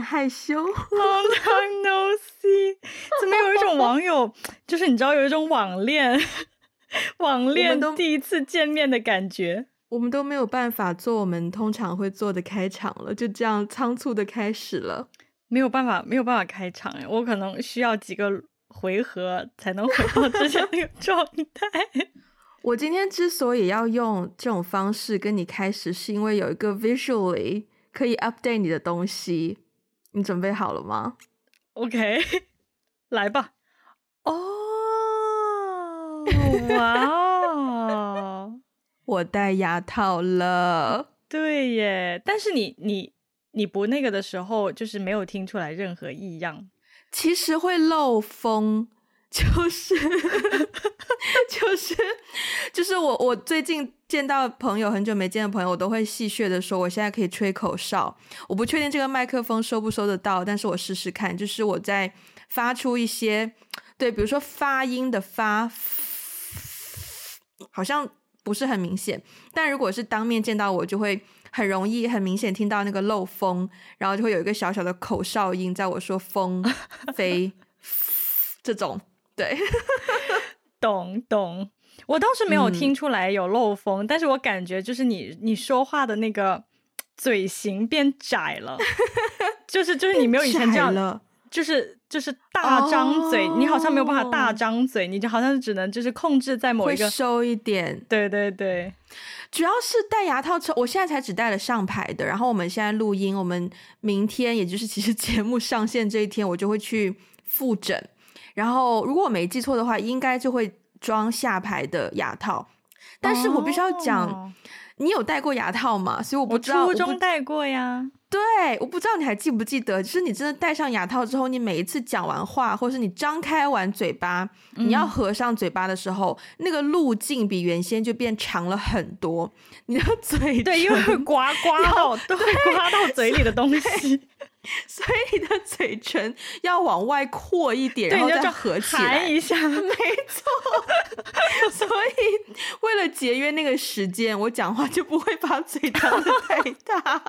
害羞？Long time no see，怎么有一种网友，就是你知道有一种网恋，网恋第一次见面的感觉。我们都没有办法做我们通常会做的开场了，就这样仓促的开始了，没有办法，没有办法开场哎，我可能需要几个回合才能回到之前那个 状态。我今天之所以要用这种方式跟你开始，是因为有一个 visually 可以 update 你的东西，你准备好了吗？OK，来吧。哦，哇哦，我戴牙套了。对耶，但是你你你不那个的时候，就是没有听出来任何异样。其实会漏风。就是，就是，就是我我最近见到朋友，很久没见的朋友，我都会戏谑的说，我现在可以吹口哨。我不确定这个麦克风收不收得到，但是我试试看。就是我在发出一些，对，比如说发音的发，好像不是很明显。但如果是当面见到我，就会很容易很明显听到那个漏风，然后就会有一个小小的口哨音，在我说风 飞 这种。对，懂懂，我倒是没有听出来有漏风，嗯、但是我感觉就是你你说话的那个嘴型变窄了，就是就是你没有以前这样了，就是就是大张嘴，哦，你好像没有办法大张嘴，你就好像只能就是控制在某一个收一点，对对对，主要是戴牙套之后，我现在才只戴了上排的，然后我们现在录音，我们明天也就是其实节目上线这一天，我就会去复诊。然后，如果我没记错的话，应该就会装下排的牙套。但是我必须要讲，哦、你有戴过牙套吗？所以我不知道。初中戴过呀。对，我不知道你还记不记得，就是你真的戴上牙套之后，你每一次讲完话，或者是你张开完嘴巴，你要合上嘴巴的时候，嗯、那个路径比原先就变长了很多。你的嘴对，因为会刮刮到，对，刮到嘴里的东西。所以你的嘴唇要往外扩一点，然后再合起来一下。没错，所以为了节约那个时间，我讲话就不会把嘴张的太大。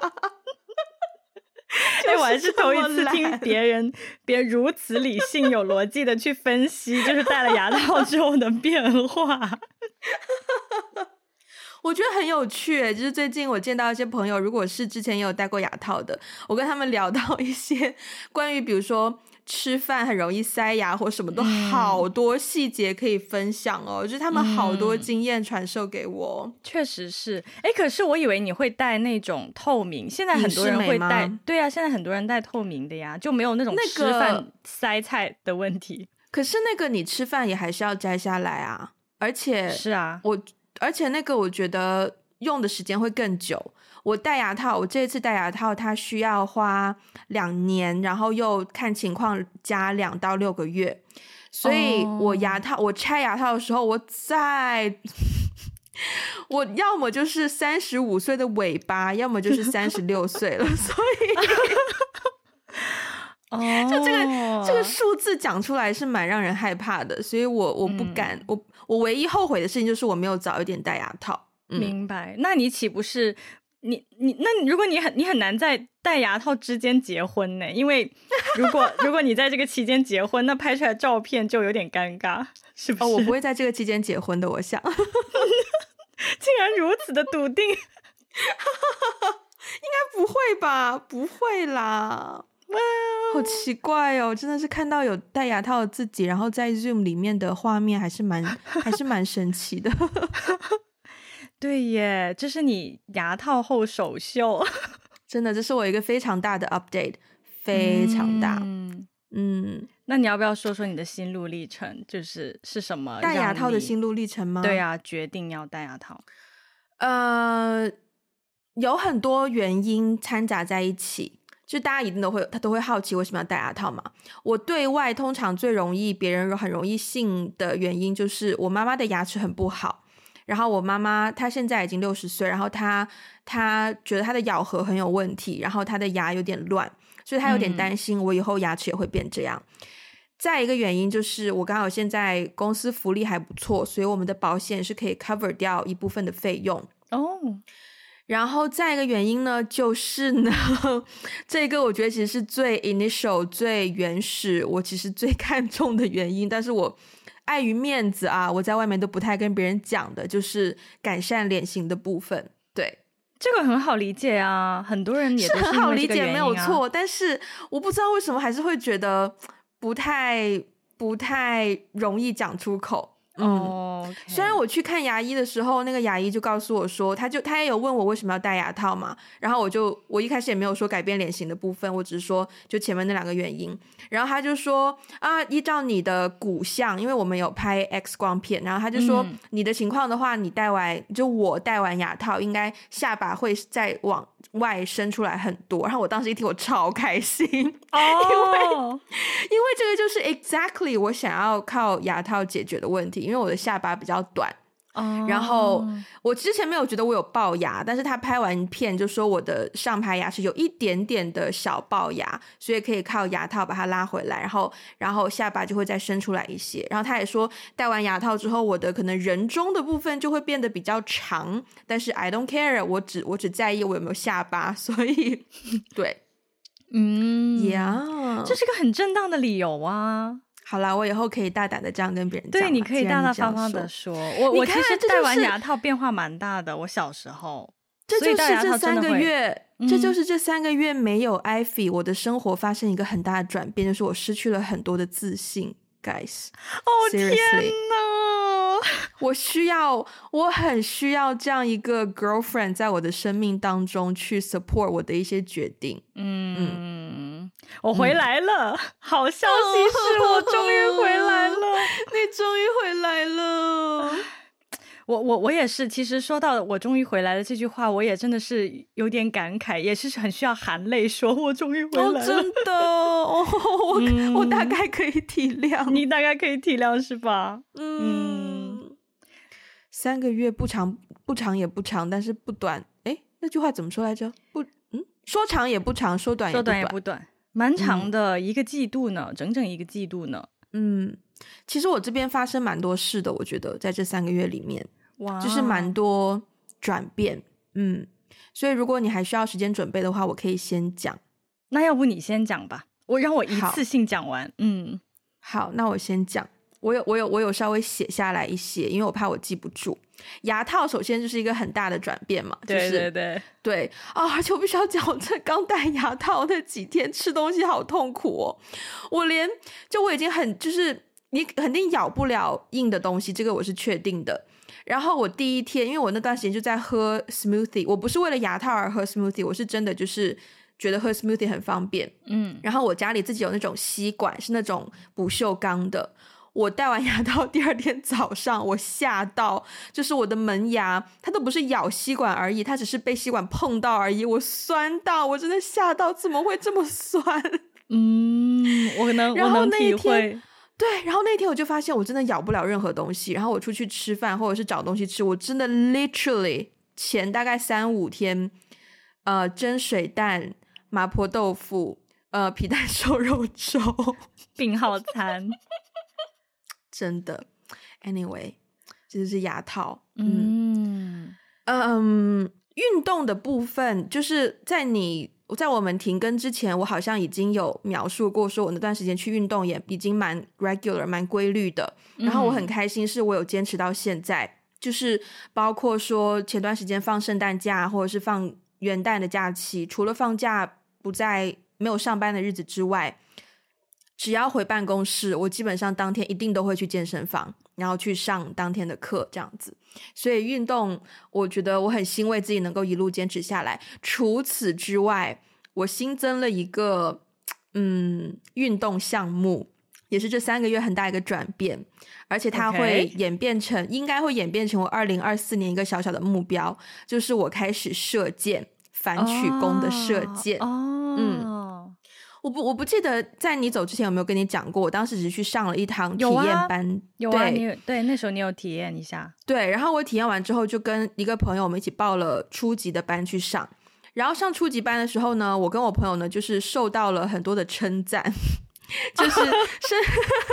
哎，我还是头一次听别人别人如此理性有逻辑的去分析，就是戴了牙套之后的变化。我觉得很有趣，就是最近我见到一些朋友，如果是之前也有戴过牙套的，我跟他们聊到一些 关于，比如说吃饭很容易塞牙或什么，都好多细节可以分享哦。就是他们好多经验传授给我，嗯、确实是。哎，可是我以为你会戴那种透明，现在很多人会戴。对啊，现在很多人戴透明的呀，就没有那种吃饭 塞菜的问题。那个、可是那个你吃饭也还是要摘下来啊，而且是啊，我。而且那个我觉得用的时间会更久。我戴牙套，我这一次戴牙套，它需要花两年，然后又看情况加两到六个月。所以我牙套，我拆牙套的时候，我在，我要么就是三十五岁的尾巴，要么就是三十六岁了。所以，哦，就这个这个数字讲出来是蛮让人害怕的。所以我我不敢，嗯、我。我唯一后悔的事情就是我没有早一点戴牙套。嗯、明白？那你岂不是你你那如果你很你很难在戴牙套之间结婚呢？因为如果如果你在这个期间结婚，那拍出来照片就有点尴尬，是不是？哦，我不会在这个期间结婚的，我想。竟然如此的笃定，应该不会吧？不会啦。哇，好奇怪哦！真的是看到有戴牙套的自己，然后在 Zoom 里面的画面，还是蛮还是蛮神奇的。对耶，这是你牙套后首秀，真的，这是我一个非常大的 update，非常大。嗯，嗯，那你要不要说说你的心路历程？就是是什么戴牙套的心路历程吗？对呀，决定要戴牙套。呃，有很多原因掺杂在一起。就大家一定都会，他都会好奇为什么要戴牙套嘛。我对外通常最容易别人很容易信的原因，就是我妈妈的牙齿很不好。然后我妈妈她现在已经六十岁，然后她她觉得她的咬合很有问题，然后她的牙有点乱，所以她有点担心我以后牙齿也会变这样。嗯。再一个原因就是我刚好现在公司福利还不错，所以我们的保险是可以 cover 掉一部分的费用。哦。然后再一个原因呢，就是呢，这个我觉得其实是最 initial、最原始，我其实最 看重的原因，但是我碍于面子啊，我在外面都不太跟别人讲的，就是改善脸型的部分。对，这个很好理解啊，很多人也是，啊，是很好理解，没有错。但是我不知道为什么还是会觉得不太不太容易讲出口。哦.虽然我去看牙医的时候，那个牙医就告诉我说，他就他也有问我为什么要戴牙套嘛，然后我就我一开始也没有说改变脸型的部分，我只是说就前面那两个原因，然后他就说啊，依照你的骨相，因为我们有拍 X 光片，然后他就说、嗯、你的情况的话，你戴完就我戴完牙套，应该下巴会再往外伸出来很多，然后我当时一听我超开心哦，因为因为这个就是 exactly 我想要靠牙套解决的问题。因为我的下巴比较短，oh. 然后我之前没有觉得我有龅牙，但是他拍完片就说我的上排牙齿有一点点的小龅牙，所以可以靠牙套把它拉回来，然后然后下巴就会再伸出来一些。然后他也说戴完牙套之后，我的可能人中的部分就会变得比较长，但是 I don't care，我只我只在意我有没有下巴，所以 对，嗯呀，这是个很正当的理由啊。好啦，我以后可以大胆的这样跟别人讲。对，你可以大大方方的说。我我其实戴完牙套变化蛮大的。我小时候，这就是这三个月，这就是这三个月没有 Ivy，我的生活发生一个很大的转变，就是我失去了很多的自信，guys。哦天哪！我需要，我很需要这样一个 girlfriend 在我的生命当中去 support 我的一些决定。嗯。嗯我回来了，嗯、好消息是我终于回来了，你终于回来了。我我我也是，其实说到我终于回来了这句话，我也真的是有点感慨，也是很需要含泪说，我终于回来了。哦、真的，哦，我、嗯、我大概可以体谅，你大概可以体谅是吧？嗯，嗯三个月不长不长也不长，但是不短。哎，那句话怎么说来着？不，嗯，说长也不长，说短也不短。说短也不短。蛮长的、嗯、一个季度呢，整整一个季度呢。嗯，其实我这边发生蛮多事的，我觉得在这三个月里面，哇，就是蛮多转变。嗯，所以如果你还需要时间准备的话，我可以先讲。那要不你先讲吧，我让我一次性讲完。嗯，好，那我先讲。我有我有我有稍微写下来一些，因为我怕我记不住。牙套首先就是一个很大的转变嘛，就是对对对对啊！而且我必须要讲，我这刚戴牙套那几天吃东西好痛苦哦，我连就我已经很就是你肯定咬不了硬的东西，这个我是确定的。然后我第一天，因为我那段时间就在喝 smoothie，我不是为了牙套而喝 smoothie，我是真的就是觉得喝 smoothie 很方便。嗯，然后我家里自己有那种吸管，是那种不锈钢的。我戴完牙套第二天早上，我吓到，就是我的门牙，它都不是咬吸管而已，它只是被吸管碰到而已，我酸到，我真的吓到，怎么会这么酸？嗯，我能，然后那一天，我能体会。对，然后那天我就发现我真的咬不了任何东西，然后我出去吃饭或者是找东西吃，我真的 literally 前大概三五天，呃，蒸水蛋、麻婆豆腐、呃，皮蛋瘦肉粥，病号餐。真的，anyway，这就是牙套。嗯嗯，运动的部分就是在你在我们停更之前，我好像已经有描述过，说我那段时间去运动也已经蛮 regular、蛮规律的。然后我很开心，是我有坚持到现在，嗯、就是包括说前段时间放圣诞假或者是放元旦的假期，除了放假不在没有上班的日子之外。只要回办公室，我基本上当天一定都会去健身房，然后去上当天的课，这样子。所以运动，我觉得我很欣慰自己能够一路坚持下来。除此之外，我新增了一个嗯运动项目，也是这三个月很大一个转变，而且它会演变成，应该会演变成我二零二四年一个小小的目标，就是我开始射箭，反曲弓的射箭。哦，嗯。我不我不记得在你走之前有没有跟你讲过，我当时只是去上了一堂体验班，有啊，对，你有对，那时候你有体验一下，对，然后我体验完之后就跟一个朋友我们一起报了初级的班去上，然后上初级班的时候呢，我跟我朋友呢就是受到了很多的称赞，就是 是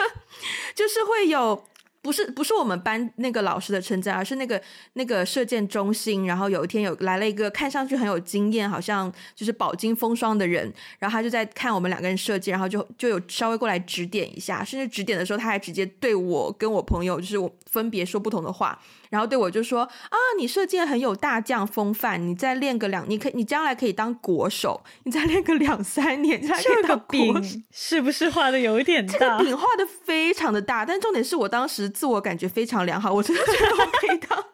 就是会有。不是不是我们班那个老师的称赞，而是那个那个射箭中心，然后有一天有来了一个看上去很有经验，好像就是饱经风霜的人，然后他就在看我们两个人射箭，然后就就有稍微过来指点一下，甚至指点的时候他还直接对我跟我朋友就是我分别说不同的话。然后对我就说啊，你射箭很有大将风范，你再练个两，你可以，你将来可以当国手，你再练个两三年，你才可以当国手。这个饼是不是画的有一点大？这个饼画的非常的大，但重点是我当时自我感觉非常良好，我真的觉得我可以当。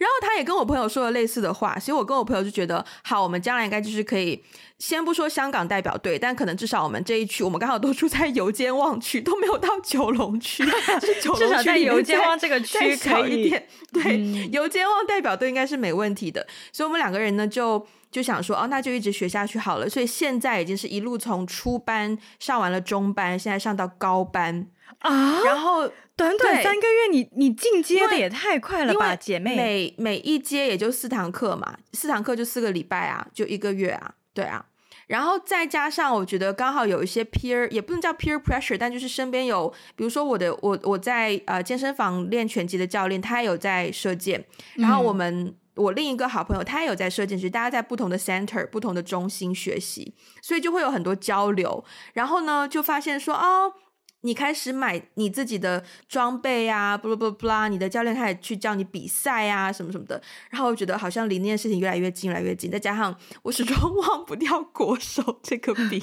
然后他也跟我朋友说了类似的话，所以我跟我朋友就觉得，好，我们将来应该就是可以，先不说香港代表队，但可能至少我们这一区，我们刚好都住在油尖旺区，都没有到九龙区，至少在油尖旺这个区可以一点。对，油尖旺代表队应该是没问题的，所以我们两个人呢就就想说，哦，那就一直学下去好了。所以现在已经是一路从初班上完了中班，现在上到高班啊，然后。短短三个月你，你你进阶的也太快了吧，姐妹！每每一阶也就四堂课嘛，四堂课就四个礼拜啊，就一个月啊，对啊。然后再加上我觉得刚好有一些 peer，也不能叫 peer pressure，但就是身边有，比如说我的我我在呃健身房练拳击的教练，他也有在射箭。然后我们、嗯、我另一个好朋友，他也有在射箭，其实大家在不同的 center、不同的中心学习，所以就会有很多交流。然后呢，就发现说哦。你开始买你自己的装备啊，不不不啦，你的教练开始去教你比赛啊，什么什么的。然后我觉得好像离那件事情越来越近，越来越近。再加上我始终 忘不掉国手这个饼，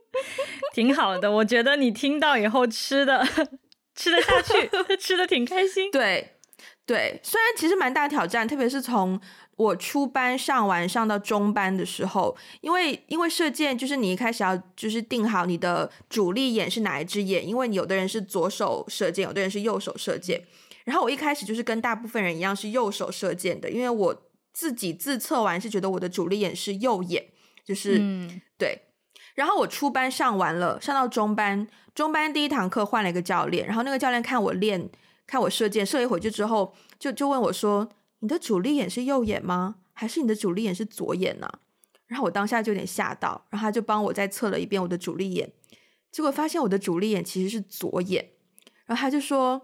挺好的。我觉得你听到以后吃的吃得下去，吃的挺开心。对对，虽然其实蛮大挑战，特别是从。我初班上完上到中班的时候，因为因为射箭就是你一开始要就是定好你的主力眼是哪一只眼，因为有的人是左手射箭，有的人是右手射箭。然后我一开始就是跟大部分人一样是右手射箭的，因为我自己自测完是觉得我的主力眼是右眼，就是、嗯、对。然后我初班上完了，上到中班，中班第一堂课换了一个教练，然后那个教练看我练，看我射箭，射一会就之后就就问我说。你的主力眼是右眼吗？还是你的主力眼是左眼呢、啊？然后我当下就有点吓到，然后他就帮我再测了一遍我的主力眼，结果发现我的主力眼其实是左眼，然后他就说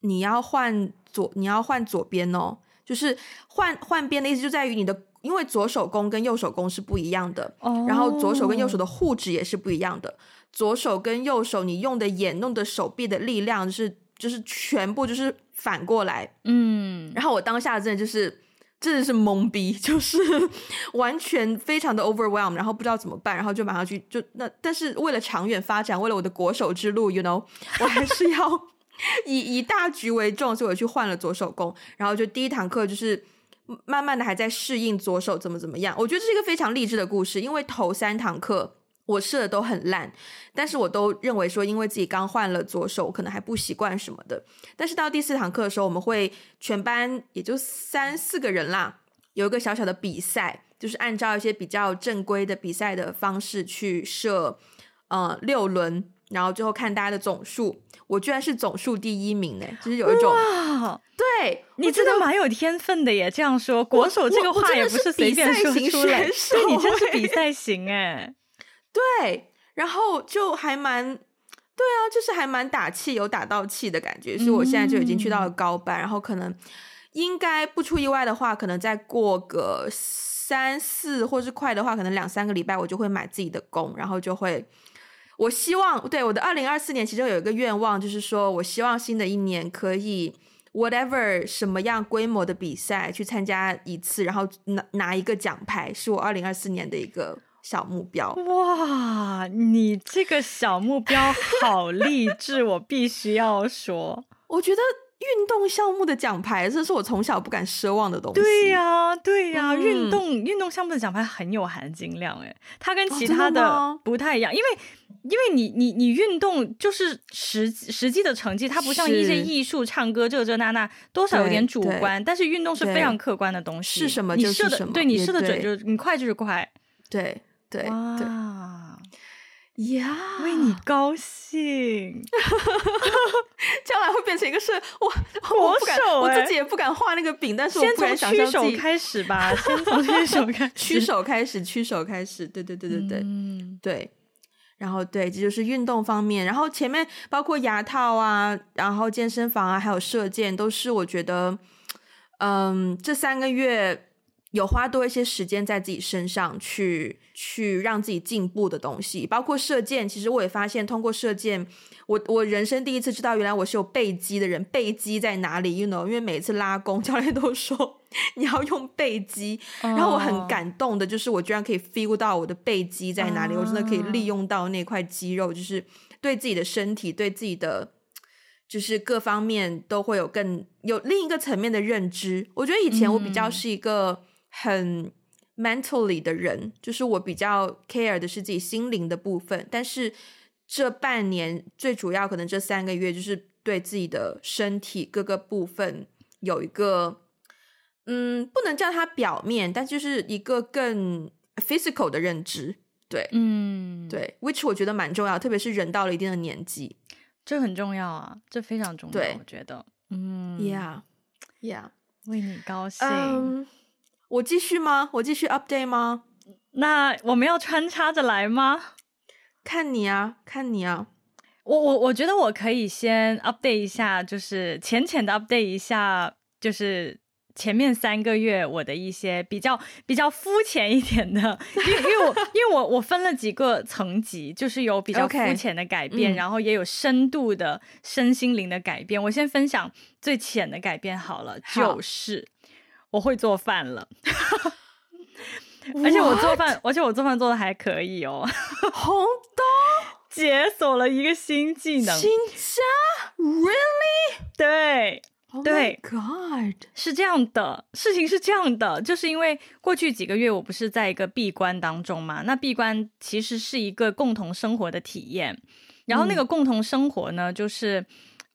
你要换左，你要换左边哦，就是换换边的意思就在于你的，因为左手弓跟右手弓是不一样的，oh. 然后左手跟右手的护指也是不一样的，左手跟右手你用的眼、用的手臂的力量就是就是全部就是。反过来，嗯，然后我当下真的就是真的是懵逼，就是完全非常的 overwhelmed，然后不知道怎么办，然后就马上去就那，但是为了长远发展，为了我的国手之路，you know，我还是要 以以大局为重，所以我去换了左手弓，然后就第一堂课就是慢慢的还在适应左手怎么怎么样，我觉得这是一个非常励志的故事，因为头三堂课。我试的都很烂，但是我都认为说，因为自己刚换了左手，可能还不习惯什么的。但是到第四堂课的时候，我们会全班也就三四个人啦，有一个小小的比赛，就是按照一些比较正规的比赛的方式去设，呃，六轮，然后最后看大家的总数。我居然是总数第一名呢，就是有一种哇，对，你真的蛮有天分的耶。这样说，国手这个话也不是随便说出来，对，你真是比赛型哎。对，然后就还蛮，对啊，就是还蛮打气，有打到气的感觉。所以我现在就已经去到了高班，嗯、然后可能应该不出意外的话，可能再过个三四，或是快的话，可能两三个礼拜，我就会买自己的弓，然后就会。我希望对我的二零二四年，其中有一个愿望，就是说我希望新的一年可以 whatever 什么样规模的比赛去参加一次，然后拿拿一个奖牌，是我二零二四年的一个。小目标哇！你这个小目标好励志，我必须要说。我觉得运动项目的奖牌，这是我从小不敢奢望的东西。对呀、啊，对呀、啊，嗯、运动运动项目的奖牌很有含金量诶，它跟其他的不太一样，哦、因为因为你你你运动就是实实际的成绩，它不像一些艺术、唱歌这这那那，多少有点主观，但是运动是非常客观的东西，是什么就是什么，你射的对你射的准就是你快就是快，对。对哇。对呀，为你高兴，将来会变成一个是我国手，我自己也不敢画那个饼，但是我先从曲手开始吧，先从曲手开，曲手开始，曲手开始，对对对对对，嗯，对。然后对，这就是运动方面。然后前面包括牙套啊，然后健身房啊，还有射箭，都是我觉得，嗯，这三个月有花多一些时间在自己身上去去让自己进步的东西。包括射箭，其实我也发现，通过射箭，我我人生第一次知道，原来我是有背肌的人。背肌在哪里？You know，因为每次拉弓，教练都说。你要用背肌，然后我很感动的，就是我居然可以 feel 到我的背肌在哪里，我真的可以利用到那块肌肉，就是对自己的身体、对自己的，就是各方面都会有更有另一个层面的认知。我觉得以前我比较是一个很 mentally 的人，就是我比较 care 的是自己心灵的部分，但是这半年最主要可能这三个月就是对自己的身体各个部分有一个。嗯，不能叫它表面，但就是一个更 physical 的认知，对，嗯，对，which 我觉得蛮重要，特别是人到了一定的年纪，这很重要啊，这非常重要，对我觉得，嗯，Yeah，Yeah，为你高兴。Um, 我继续吗？我继续 update 吗？那我们要穿插着来吗？看你啊，看你啊，我我我觉得我可以先 update 一下，就是浅浅的 update 一下，就是。前面三个月我的一些比较比较肤浅一点的，因为因为我因为我我分了几个层级，就是有比较肤浅的改变，Okay. 然后也有深度的身心灵的改变。嗯、我先分享最浅的改变好了，好就是我会做饭了，而且我做饭，而且我做饭做的还可以哦，好的，解锁了一个新技能，新家，really？对。对，Oh God，是这样的，事情是这样的，就是因为过去几个月我不是在一个闭关当中嘛，那闭关其实是一个共同生活的体验，然后那个共同生活呢，嗯、就是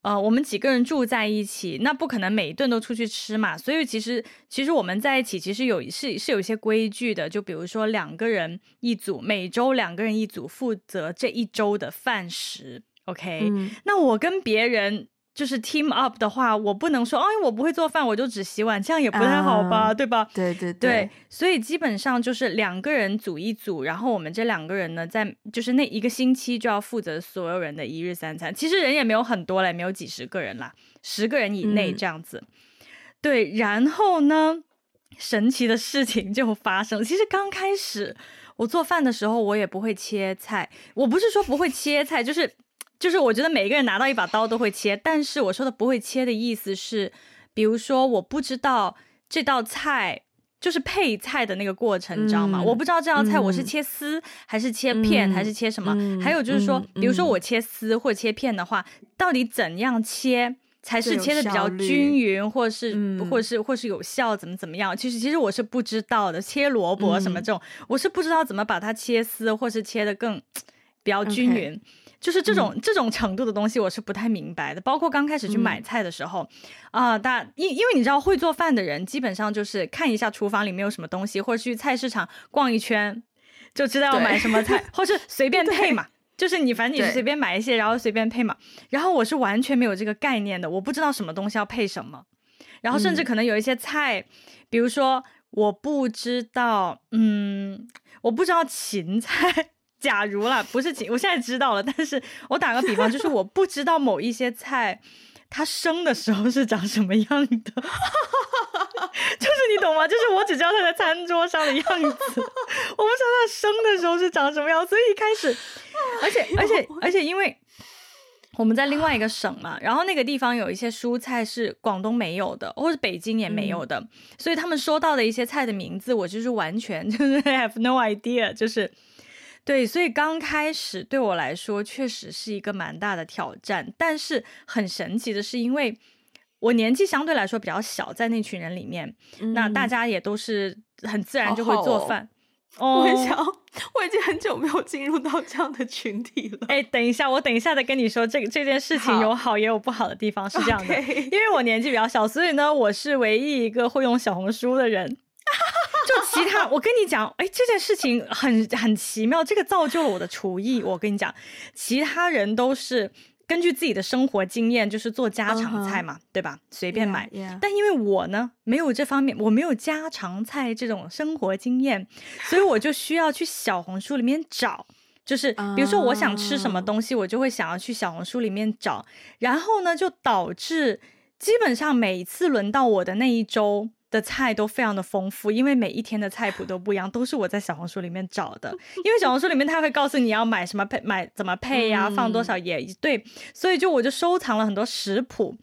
呃，我们几个人住在一起，那不可能每一顿都出去吃嘛，所以其实其实我们在一起其实有是是有一些规矩的，就比如说两个人一组，每周两个人一组负责这一周的饭食，OK，、嗯、那我跟别人。就是 team up 的话，我不能说，哎，我不会做饭，我就只洗碗，这样也不太好吧，uh, 对吧？对对对，对，所以基本上就是两个人组一组，然后我们这两个人呢，在就是那一个星期就要负责所有人的一日三餐。其实人也没有很多了，也没有几十个人啦，十个人以内这样子。嗯、对，然后呢，神奇的事情就发生。其实刚开始我做饭的时候，我也不会切菜。我不是说不会切菜，就是。就是我觉得每一个人拿到一把刀都会切，但是我说的不会切的意思是，比如说我不知道这道菜就是配菜的那个过程，你知道吗？我不知道这道菜我是切丝还是切片还是切什么。还有就是说，比如说我切丝或切片的话，到底怎样切才是切的比较均匀，或是或是或是有效，怎么怎么样？其实其实我是不知道的。切萝卜什么这种，我是不知道怎么把它切丝，或是切的更比较均匀。就是这种、嗯、这种程度的东西，我是不太明白的。包括刚开始去买菜的时候，啊、嗯呃，大因因为你知道会做饭的人，基本上就是看一下厨房里面有什么东西，或者去菜市场逛一圈，就知道要买什么菜，对或是随便配嘛。就是你反正你是随便买一些，然后随便配嘛。然后我是完全没有这个概念的，我不知道什么东西要配什么。然后甚至可能有一些菜，嗯、比如说我不知道，嗯，我不知道芹菜。假如啦，不是芹，我现在知道了。但是我打个比方，就是我不知道某一些菜，它生的时候是长什么样的，就是你懂吗？就是我只知道它在餐桌上的样子，我不知道它生的时候是长什么样。所以一开始，而且而且 而且，因为我们在另外一个省嘛，然后那个地方有一些蔬菜是广东没有的，或者北京也没有的，嗯、所以他们说到的一些菜的名字，我就是完全就是 have no idea，就是。对，所以刚开始对我来说确实是一个蛮大的挑战，但是很神奇的是，因为我年纪相对来说比较小，在那群人里面，嗯、那大家也都是很自然就会做饭。哦，我想，我已经很久没有进入到这样的群体了。哎，等一下，我等一下再跟你说，这个这件事情有好也有不好的地方，是这样的因为我年纪比较小，所以呢，我是唯一一个会用小红书的人。就其他，我跟你讲，哎，这件事情很 很奇妙，这个造就了我的厨艺。我跟你讲，其他人都是根据自己的生活经验，就是做家常菜嘛，uh huh. 对吧？随便买。Yeah, yeah. 但因为我呢，没有这方面，我没有家常菜这种生活经验，所以我就需要去小红书里面找。就是比如说我想吃什么东西，我就会想要去小红书里面找，然后呢，就导致基本上每一次轮到我的那一周。的菜都非常的丰富，因为每一天的菜谱都不一样，都是我在小红书里面找的。因为小红书里面它会告诉你要买什么配，买怎么配呀、啊，放多少也对，所以就我就收藏了很多食谱，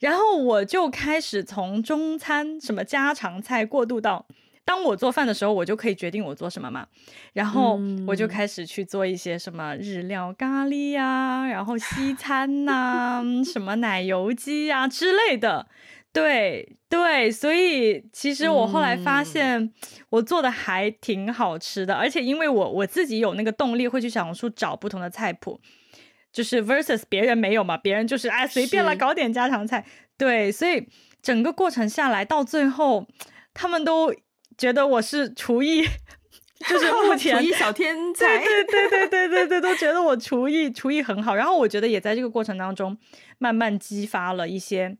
然后我就开始从中餐什么家常菜过渡到，当我做饭的时候，我就可以决定我做什么嘛，然后我就开始去做一些什么日料咖喱呀、啊，然后西餐呐、啊，什么奶油鸡呀、啊、之类的。对对，所以其实我后来发现，我做的还挺好吃的，嗯、而且因为我我自己有那个动力，会去小红书找不同的菜谱，就是 versus 别人没有嘛，别人就是哎随便了搞点家常菜，对，所以整个过程下来到最后，他们都觉得我是厨艺，就是目 前厨艺小天才，对对对对对对，都觉得我厨艺厨艺很好，然后我觉得也在这个过程当中慢慢激发了一些。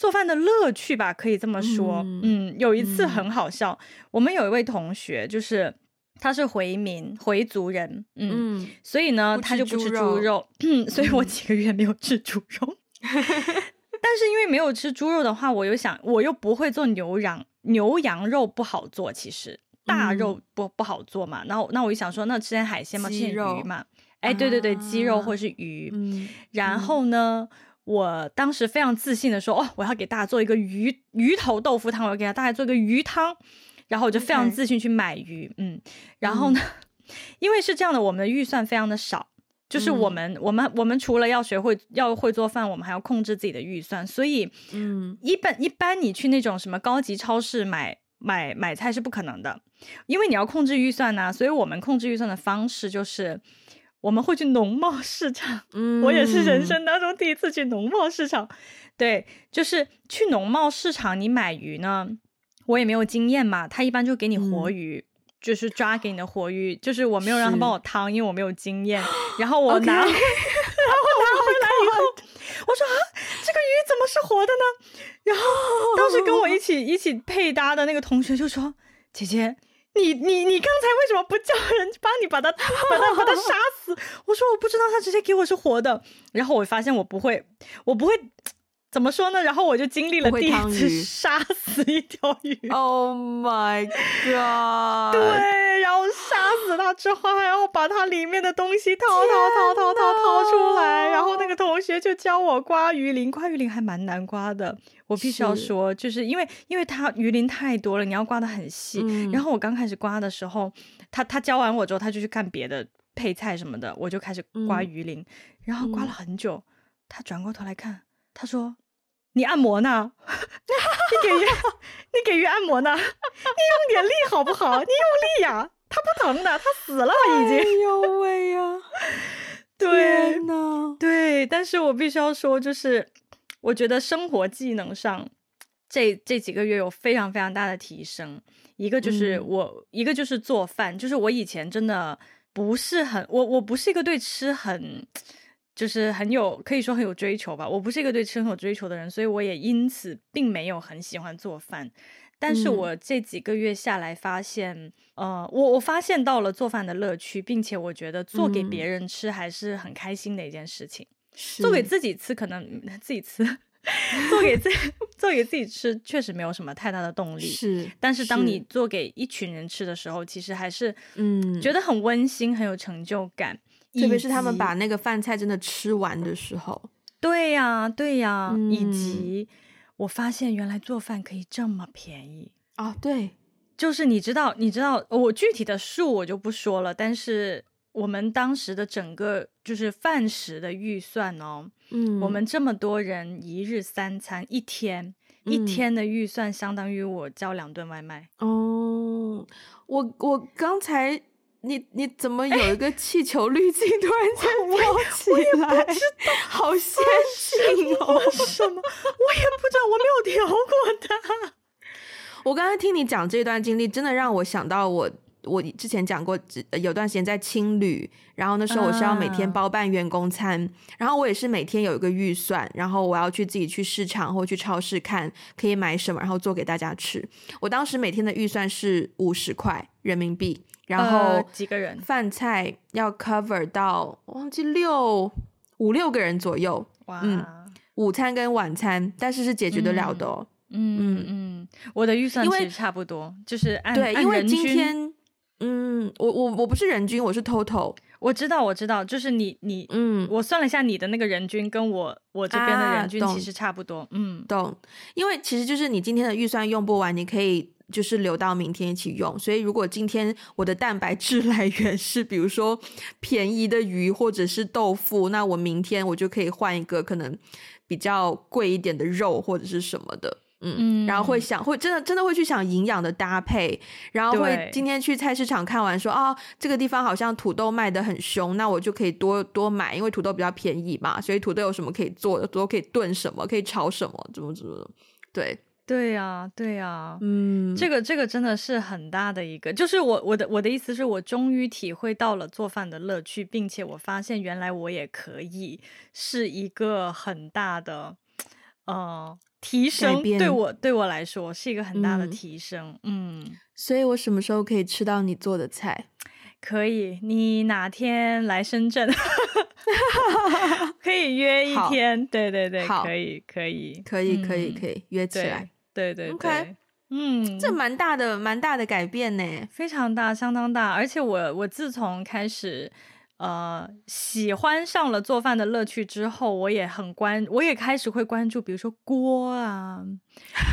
做饭的乐趣吧，可以这么说。嗯，嗯，有一次很好笑，嗯，我们有一位同学，就是他是回民回族人，嗯，嗯，所以呢，他就不吃猪肉，嗯，所以我几个月没有吃猪肉。但是因为没有吃猪肉的话，我又想，我又不会做牛羊牛羊肉不好做，其实大肉不不好做嘛。那那我就想说，那吃点海鲜嘛，吃点鱼嘛。哎，对对对，鸡肉或是鱼。嗯，然后呢？我当时非常自信的说：“哦，我要给大家做一个鱼鱼头豆腐汤，我要给大家做一个鱼汤。”然后我就非常自信去买鱼.嗯，然后呢，嗯、因为是这样的，我们的预算非常的少，就是我们、嗯、我们我们除了要学会要会做饭，我们还要控制自己的预算，所以，嗯，一般一般你去那种什么高级超市买买买菜是不可能的，因为你要控制预算呢、啊，所以我们控制预算的方式就是。我们会去农贸市场，嗯，我也是人生当中第一次去农贸市场，对，就是去农贸市场，你买鱼呢，我也没有经验嘛，他一般就给你活鱼，嗯、就是抓给你的活鱼，就是我没有让他帮我汤，因为我没有经验，然后我拿. 然后我拿回来以后，oh、我说啊，这个鱼怎么是活的呢？然后当时跟我一起一起配搭的那个同学就说，姐姐。你你你刚才为什么不叫人帮你把他把他把他杀死？我说我不知道，他直接给我是活的。然后我发现我不会，我不会怎么说呢？然后我就经历了第一次杀死一条鱼。Oh my god！对，然后杀死它之后，还要把它里面的东西掏掏掏掏掏掏出来。然后那个同学就教我刮鱼鳞，刮鱼鳞还蛮难刮的。我必须要说，就是因为因为它鱼鳞太多了，你要刮的很细。嗯、然后我刚开始刮的时候，他他教完我之后，他就去干别的配菜什么的，我就开始刮鱼鳞，嗯、然后刮了很久。嗯、他转过头来看，他说：“你按摩呢？你给鱼 你给鱼按摩呢？你用点力好不好？你用力呀、啊，它不疼的，它死了已经。”哎呦喂呀！对呢，对，但是我必须要说，就是。我觉得生活技能上，这这几个月有非常非常大的提升。一个就是我，嗯、一个就是做饭，就是我以前真的不是很，我我不是一个对吃很，就是很有可以说很有追求吧。我不是一个对吃很有追求的人，所以我也因此并没有很喜欢做饭。但是我这几个月下来发现，嗯、呃，我我发现到了做饭的乐趣，并且我觉得做给别人吃还是很开心的一件事情。是做给自己吃，可能 自己吃；做给自己 做给自己吃，确实没有什么太大的动力。是，但是当你做给一群人吃的时候，其实还是嗯，觉得很温馨，很有成就感。特别是他们把那个饭菜真的吃完的时候。对呀，对呀，嗯、以及我发现原来做饭可以这么便宜啊！对，就是你知道，你知道，我具体的数我就不说了，但是。我们当时的整个就是饭食的预算哦，嗯，我们这么多人一日三餐一天，嗯、一天的预算相当于我叫两顿外卖哦。我我刚才你你怎么有一个气球滤镜突然间 飘起来？知道，好先进哦！什么？我也不知道，我没有调过它。我刚才听你讲这段经历，真的让我想到我。我之前讲过，有段时间在青旅，然后那时候我是要每天包办员工餐，啊、然后我也是每天有一个预算，然后我要去自己去市场或去超市看可以买什么，然后做给大家吃。我当时每天的预算是五十块人民币，然后、呃、几个人？饭菜要 cover 到忘记六五六个人左右。哇，嗯，午餐跟晚餐，但是是解决得了的哦。嗯嗯嗯，我的预算其实差不多，就是按对，按因为今天，嗯，我我我不是人均，我是 total。我知道，我知道，就是你你嗯，我算了一下你的那个人均跟我我这边的人均其实差不多，啊、嗯，懂。因为其实就是你今天的预算用不完，你可以就是留到明天一起用。所以如果今天我的蛋白质 来源是比如说便宜的鱼或者是豆腐，那我明天我就可以换一个可能比较贵一点的肉或者是什么的。嗯，然后会想，会真的真的会去想营养的搭配，然后会今天去菜市场看完说，啊，这个地方好像土豆卖得很凶，那我就可以多多买，因为土豆比较便宜嘛，所以土豆有什么可以做的，土豆可以炖什么，可以炒什么，怎么怎么，对，对呀，对呀，嗯，这个这个真的是很大的一个，就是我我的我的意思是我终于体会到了做饭的乐趣，并且我发现原来我也可以是一个很大的，呃。提升对我对我来说是一个很大的提升，嗯，嗯，所以我什么时候可以吃到你做的菜？可以，你哪天来深圳 可以约一天，对对对，可以可以可以可以可以约起来，对对对，OK，嗯，这蛮大的蛮大的改变呢，非常大，相当大，而且我我自从开始。呃，喜欢上了做饭的乐趣之后，我也很关，我也开始会关注，比如说锅啊，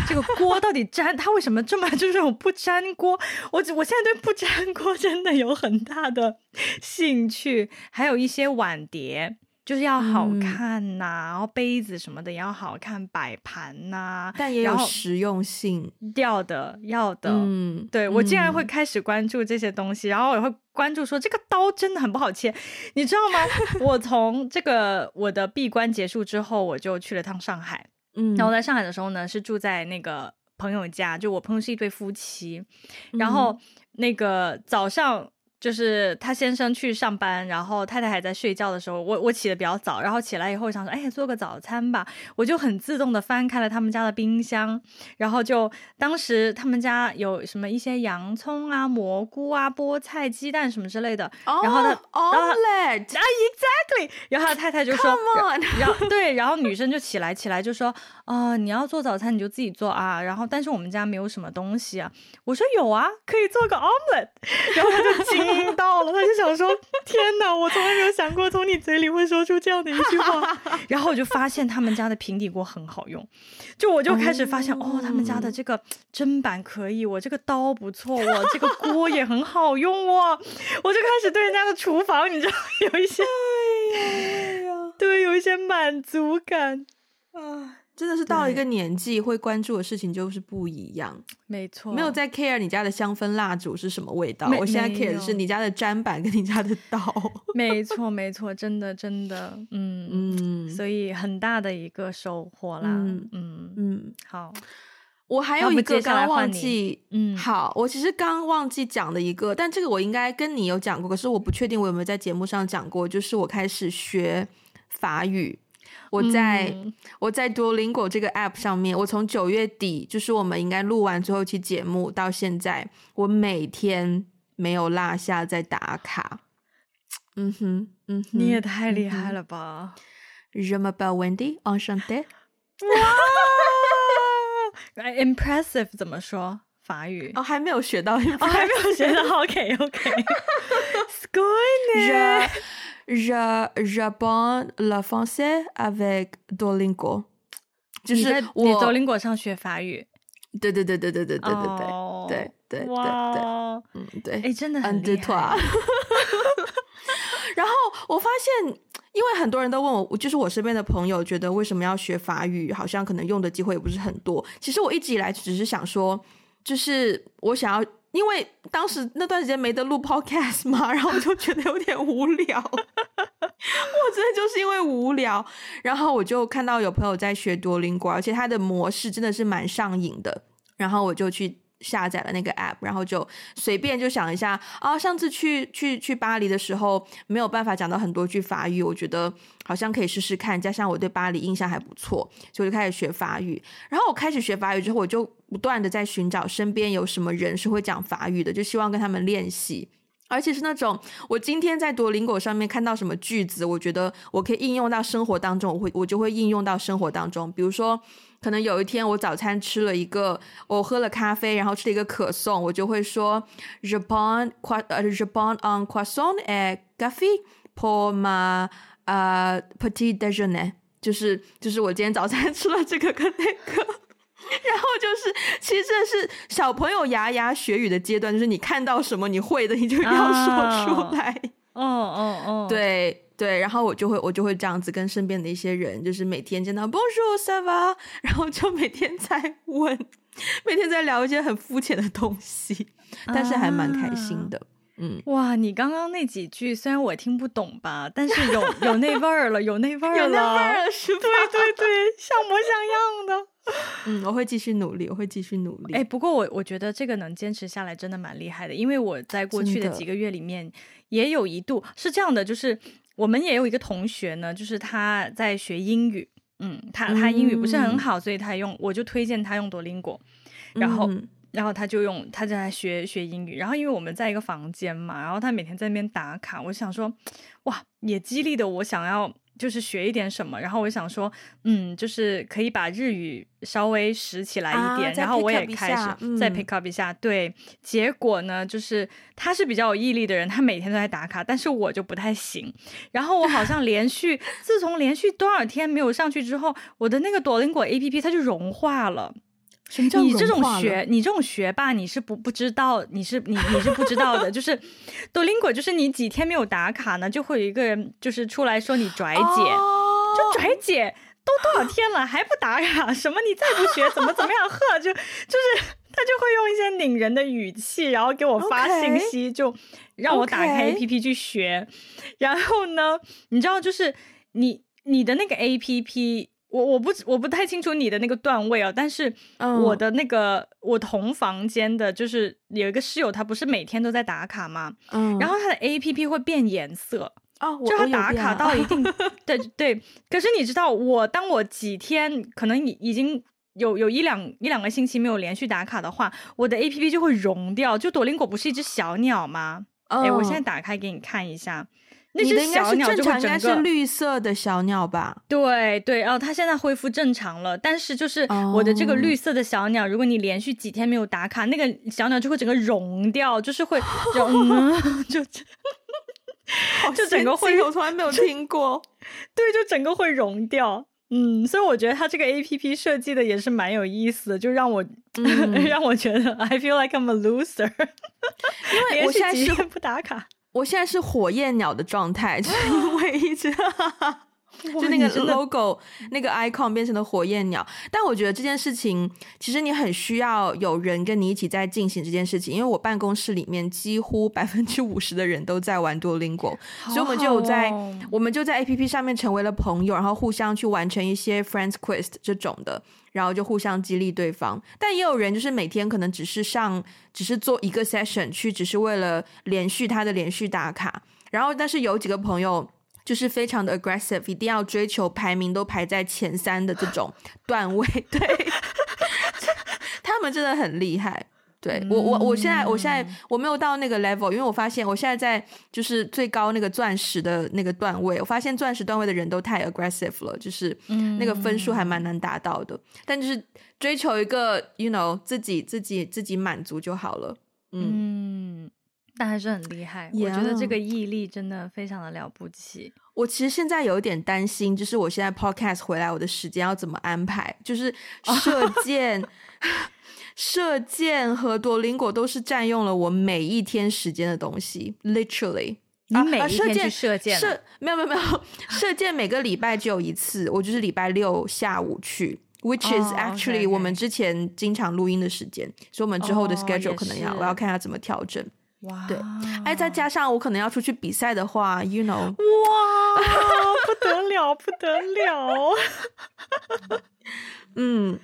这个锅到底粘，它为什么这么就是我不粘锅？我我现在对不粘锅真的有很大的兴趣，还有一些碗碟。就是要好看呐、啊，嗯、然后杯子什么的也要好看，摆盘呐、啊，但也有实用性，要的要的。嗯，对，我竟然会开始关注这些东西，嗯、然后也会关注说这个刀真的很不好切，你知道吗？我从这个我的闭关结束之后，我就去了趟上海。嗯，然后在上海的时候呢，是住在那个朋友家，就我朋友是一对夫妻，然后那个早上。就是他先生去上班，然后太太还在睡觉的时候，我我起的比较早，然后起来以后想说，哎，做个早餐吧，我就很自动的翻开了他们家的冰箱，然后就当时他们家有什么一些洋葱啊、蘑菇啊、菠菜、鸡蛋什么之类的，oh, 然后他 omelette 啊，exactly，然后他太太就说.然后对，然后女生就起来起来就说，啊、呃，你要做早餐你就自己做啊，然后但是我们家没有什么东西啊，我说有啊，可以做个 omelette，然后他就惊。听到了，他就想说：“天哪，我从来没有想过从你嘴里会说出这样的一句话。”然后我就发现他们家的平底锅很好用，就我就开始发现哦，哦，他们家的这个砧板可以，我这个刀不错，我这个锅也很好用哦。我就开始对人家的厨房，你知道，有一些，哎呀，对，有一些满足感啊。真的是到了一个年纪，会关注的事情就是不一样。没错，没有在 care 你家的香氛蜡烛是什么味道，我现在 care 的是你家的砧板跟你家的刀。没错，没错，真的，真的，嗯嗯，所以很大的一个收获啦。嗯嗯嗯，好，我还有一个刚刚忘记，嗯，好，我其实刚忘记讲的一个，但这个我应该跟你有讲过，可是我不确定我有没有在节目上讲过，就是我开始学法语。我在、嗯、我在 Duolingo 这个 app 上面，我从九月底，就是我们应该录完最后一期节目到现在，我每天没有落下在打卡。嗯哼，嗯哼，你也太厉害了吧！Je m'appelle Wendy, enchantée。哇，impressive 怎么说法语？哦，还没有学到，哦，还没有学到。OK OK。Skynet。Je j'apprends le français avec Duolingo，就是我你 Duolingo 上学法语。对对对对对对对对对对对对对，嗯对，哎真的很厉害。然后我发现，因为很多人都问我，就是我身边的朋友觉得为什么要学法语，好像可能用的机会也不是很多。其实我一直以来只是想说，就是我想要。因为当时那段时间没得录 podcast 嘛，然后我就觉得有点无聊。我真的就是因为无聊，然后我就看到有朋友在学多邻国，而且他的模式真的是蛮上瘾的，然后我就去。下载了那个 app，然后就随便就想一下啊，上次去去去巴黎的时候没有办法讲到很多句法语，我觉得好像可以试试看，加上我对巴黎印象还不错，所以我就开始学法语。然后我开始学法语之后，我就不断的在寻找身边有什么人是会讲法语的，就希望跟他们练习。而且是那种我今天在多林果上面看到什么句子，我觉得我可以应用到生活当中，我会我就会应用到生活当中。比如说，可能有一天我早餐吃了一个，我喝了咖啡，然后吃了一个可颂，我就会说 prends quoi 呃 prends un croissant et café pour ma 呃 petit déjeuner，就是就是我今天早餐 吃了这个跟那个。然后就是，其实这是小朋友牙牙学语的阶段，就是你看到什么你会的，你就要说出来。哦哦哦，对对。然后我就会我就会这样子跟身边的一些人，就是每天见到 Bonjour ça va，然后就每天在问，每天在聊一些很肤浅的东西，但是还蛮开心的。嗯，哇，你刚刚那几句虽然我听不懂吧，但是有有那味儿了，有那味儿了，有那味儿了，是吧？对对对，像模像样的。嗯，我会继续努力，我会继续努力。哎，不过我我觉得这个能坚持下来真的蛮厉害的，因为我在过去的几个月里面也有一度是这样的，就是我们也有一个同学呢，就是他在学英语，嗯，他他英语不是很好，嗯、所以他用我就推荐他用多邻国，然后。嗯。然后他就用他在学学英语，然后因为我们在一个房间嘛，然后他每天在那边打卡，我想说，哇，也激励的我想要就是学一点什么，然后我想说，嗯，就是可以把日语稍微拾起来一点，啊、然后我也开始再 pick up 一下，嗯、对，结果呢，就是他是比较有毅力的人，他每天都在打卡，但是我就不太行，然后我好像连续自从连续多少天没有上去之后，我的那个多林果 APP 它就融化了。你这种学，你这种学霸，你是不不知道，你是你你是不知道的。就是多邻国，就是你几天没有打卡呢，就会有一个人就是出来说你拽姐，哦、就拽姐都多少天了还不打卡，什么你再不学怎么怎么样？呵，就就是他就会用一些拧人的语气，然后给我发信息.就让我打开 APP 去学。然后呢，你知道，就是你你的那个 APP。我我不我不太清楚你的那个段位啊，但是我的那个、嗯、我同房间的，就是有一个室友，他不是每天都在打卡吗？嗯，然后他的 APP 会变颜色哦，就他打卡到一定，对对。可是你知道，我当我几天可能已已经有有一两一两个星期没有连续打卡的话，我的 APP 就会融掉。就朵林果不是一只小鸟吗？哎、嗯，我现在打开给你看一下。那只小鸟就会整个，应该是绿色的小鸟吧？对对，然后它现在恢复正常了。但是就是我的这个绿色的小鸟，如果你连续几天没有打卡，那个小鸟就会整个融掉，就是会 融，就 就整个会，我从来没有听过。对，就整个会融掉。嗯，所以我觉得它这个 APP 设计的也是蛮有意思的，就让我、嗯、让我觉得 I feel like I'm a loser，因为我现在是不打卡。我现在是火焰鸟的状态，就 是因为一直 就那个 logo 那个 icon 变成了火焰鸟。但我觉得这件事情其实你很需要有人跟你一起在进行这件事情，因为我办公室里面几乎百分之五十的人都在玩多邻国，所以我们就在我们就在 APP 上面成为了朋友，然后互相去完成一些 Friends Quest 这种的。然后就互相激励对方，但也有人就是每天可能只是上，只是做一个 session 去，只是为了连续他的连续打卡。然后，但是有几个朋友就是非常的 aggressive，一定要追求排名都排在前三的这种 段位，对，他们真的很厉害。对我，我我现在我现在我没有到那个 level，因为我发现我现在在就是最高那个钻石的那个段位，我发现钻石段位的人都太 aggressive 了，就是那个分数还蛮难达到的。但就是追求一个，you know，自己自己自己满足就好了。嗯，嗯，但还是很厉害。我觉得这个毅力真的非常的了不起。我其实现在有一点担心，就是我现在 podcast 回来，我的时间要怎么安排？就是射 箭。射箭和多林果都是占用了我每一天时间的东西，literally。你每一天去射箭？射没有没有没有，射箭每个礼拜只有一次，我就是礼拜六下午去，which is actually 我们之前经常录音的时间，所以我们之后的 schedule 可能要我要看下怎么调整。哇，对，哎，再加上我可能要出去比赛的话，you know，哇，不得了不得了，嗯。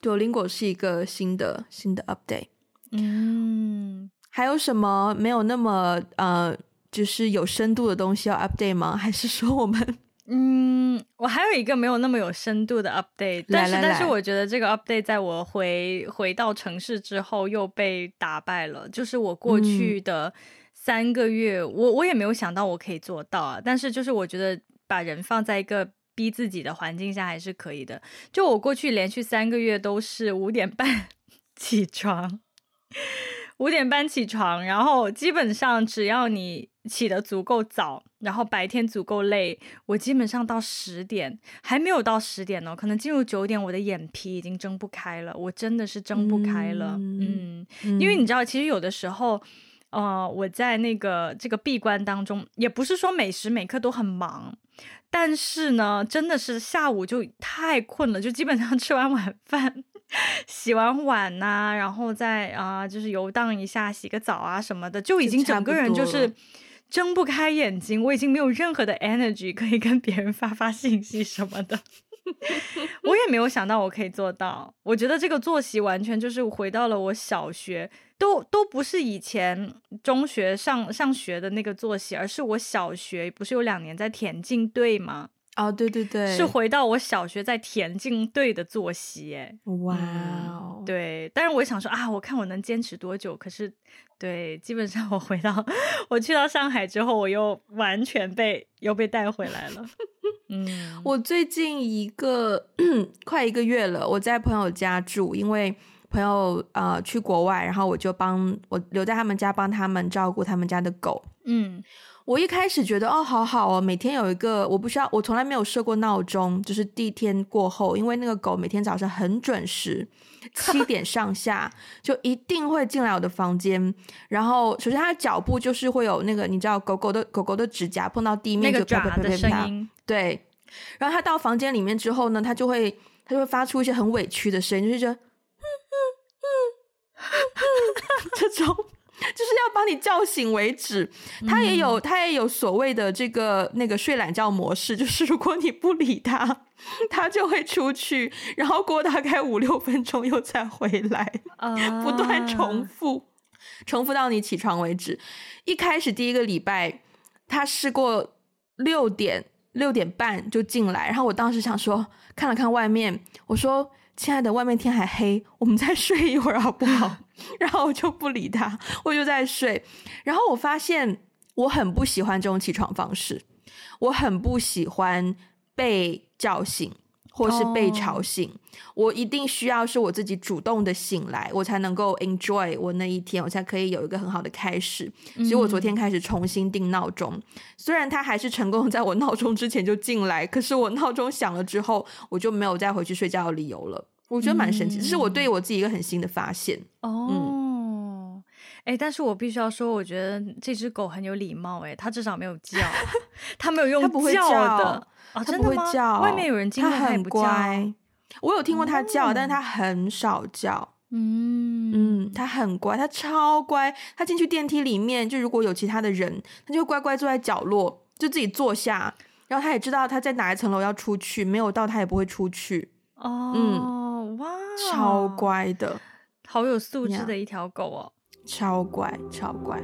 九零果是一个新的新的 update，嗯，还有什么没有那么呃，就是有深度的东西要 update 吗？还是说我们，嗯，我还有一个没有那么有深度的 update，但是但是我觉得这个 update 在我回回到城市之后又被打败了，就是我过去的三个月，我我也没有想到我可以做到啊。但是就是我觉得把人放在一个逼自己的环境下还是可以的。就我过去连续三个月都是五点半 起床，五点半起床，然后基本上只要你起得足够早，然后白天足够累，我基本上到十点还没有到十点呢，可能进入九点，我的眼皮已经睁不开了，我真的是睁不开了，嗯，嗯，因为你知道，其实有的时候，呃，我在那个这个闭关当中，也不是说每时每刻都很忙，但是呢，真的是下午就太困了，就基本上 吃完晚饭，洗完碗呐、啊，然后再啊、呃，就是游荡一下，洗个澡啊什么的，就已经整个人就是。睁不开眼睛，我已经没有任何的 energy 可以跟别人发发信息什么的。我也没有想到我可以做到。我觉得这个作息完全就是回到了我小学，都都不是以前中学上上学的那个作息，而是我小学不是有两年在田径队吗？哦，对对对，是回到我小学在田径队的作息。哎，哇对。但是我想说啊，我看我能坚持多久？可是。对，基本上我回到我去到上海之后，我又完全被又被带回来了。嗯，我最近一个快一个月了，我在朋友家住，因为朋友呃去国外，然后我就帮我留在他们家，帮他们照顾他们家的狗。嗯。我一开始觉得哦，好好哦，每天有一个，我不需要，我从来没有设过闹钟，就是第一天过后，因为那个狗每天早上很准时，七点上下就一定会进来我的房间，然后首先它的脚步就是会有那个，你知道狗狗的狗狗的指甲碰到地面就啪啪啪啪啪，对，然后它到房间里面之后呢，它就会它就会发出一些很委屈的声音，就是这，嗯嗯嗯，这种。就是要把你叫醒为止，他也有他也有所谓的这个那个睡懒觉模式，就是如果你不理他，他就会出去，然后过大概五六分钟又再回来，不断重复，重复到你起床为止。一开始第一个礼拜，他试过六点六点半就进来，然后我当时想说，看了看外面，我说。亲爱的，外面天还黑，我们再睡一会儿好不好？然后我就不理他，我就在睡。然后我发现我很不喜欢这种起床方式，我很不喜欢被叫醒或是被吵醒。Oh. 我一定需要是我自己主动的醒来，我才能够 enjoy 我那一天，我才可以有一个很好的开始。所以我昨天开始重新定闹钟，嗯、虽然它还是成功在我闹钟之前就进来，可是我闹钟响了之后，我就没有再回去睡觉的理由了。我觉得蛮神奇，这、嗯、是我对我自己一个很新的发现。哦，哎、嗯，但是我必须要说，我觉得这只狗很有礼貌，哎，它至少没有叫，它没有用叫的，它不会叫的，哦、它不会叫。外面有人经过，它很乖。我有听过它叫，哦、但是它很少叫。嗯嗯，它很乖，它超乖。它进去电梯里面，就如果有其他的人，它就乖乖坐在角落，就自己坐下。然后它也知道它在哪一层楼要出去，没有到它也不会出去。哦，嗯。哇，超乖的，好有素质的一条狗哦！超乖，超乖。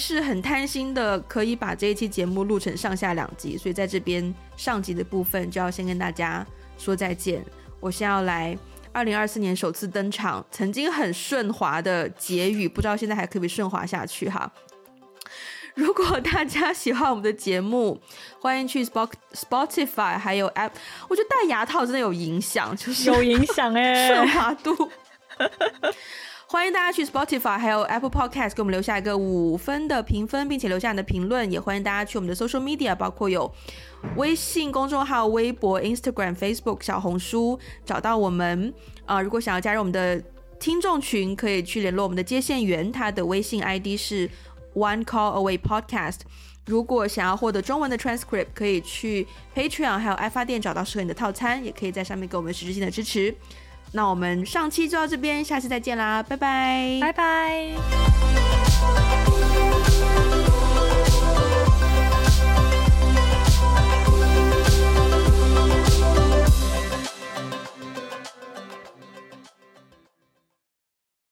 是很贪心的，可以把这一期节目录成上下两集，所以在这边上集的部分就要先跟大家说再见。我先要来。二零二四年首次登场，曾经很顺滑的结语，不知道现在还可不可以顺滑下去哈。如果大家喜欢我们的节目，欢迎去 Spotify 还有 App。我觉得戴牙套真的有影响，就是有影响哎，顺滑度。欢迎大家去 Spotify 还有 Apple Podcast 给我们留下一个五分的评分，并且留下你的评论。也欢迎大家去我们的 Social Media，包括有微信公众号、微博、Instagram、Facebook、小红书，找到我们。啊、如果想要加入我们的听众群，可以去联络我们的接线员，他的微信 ID 是 One Call Away Podcast。如果想要获得中文的 transcript，可以去 Patreon 还有爱发电找到适合你的套餐，也可以在上面给我们实质性的支持。那我们上期就到这边下期再见啦拜拜。拜拜。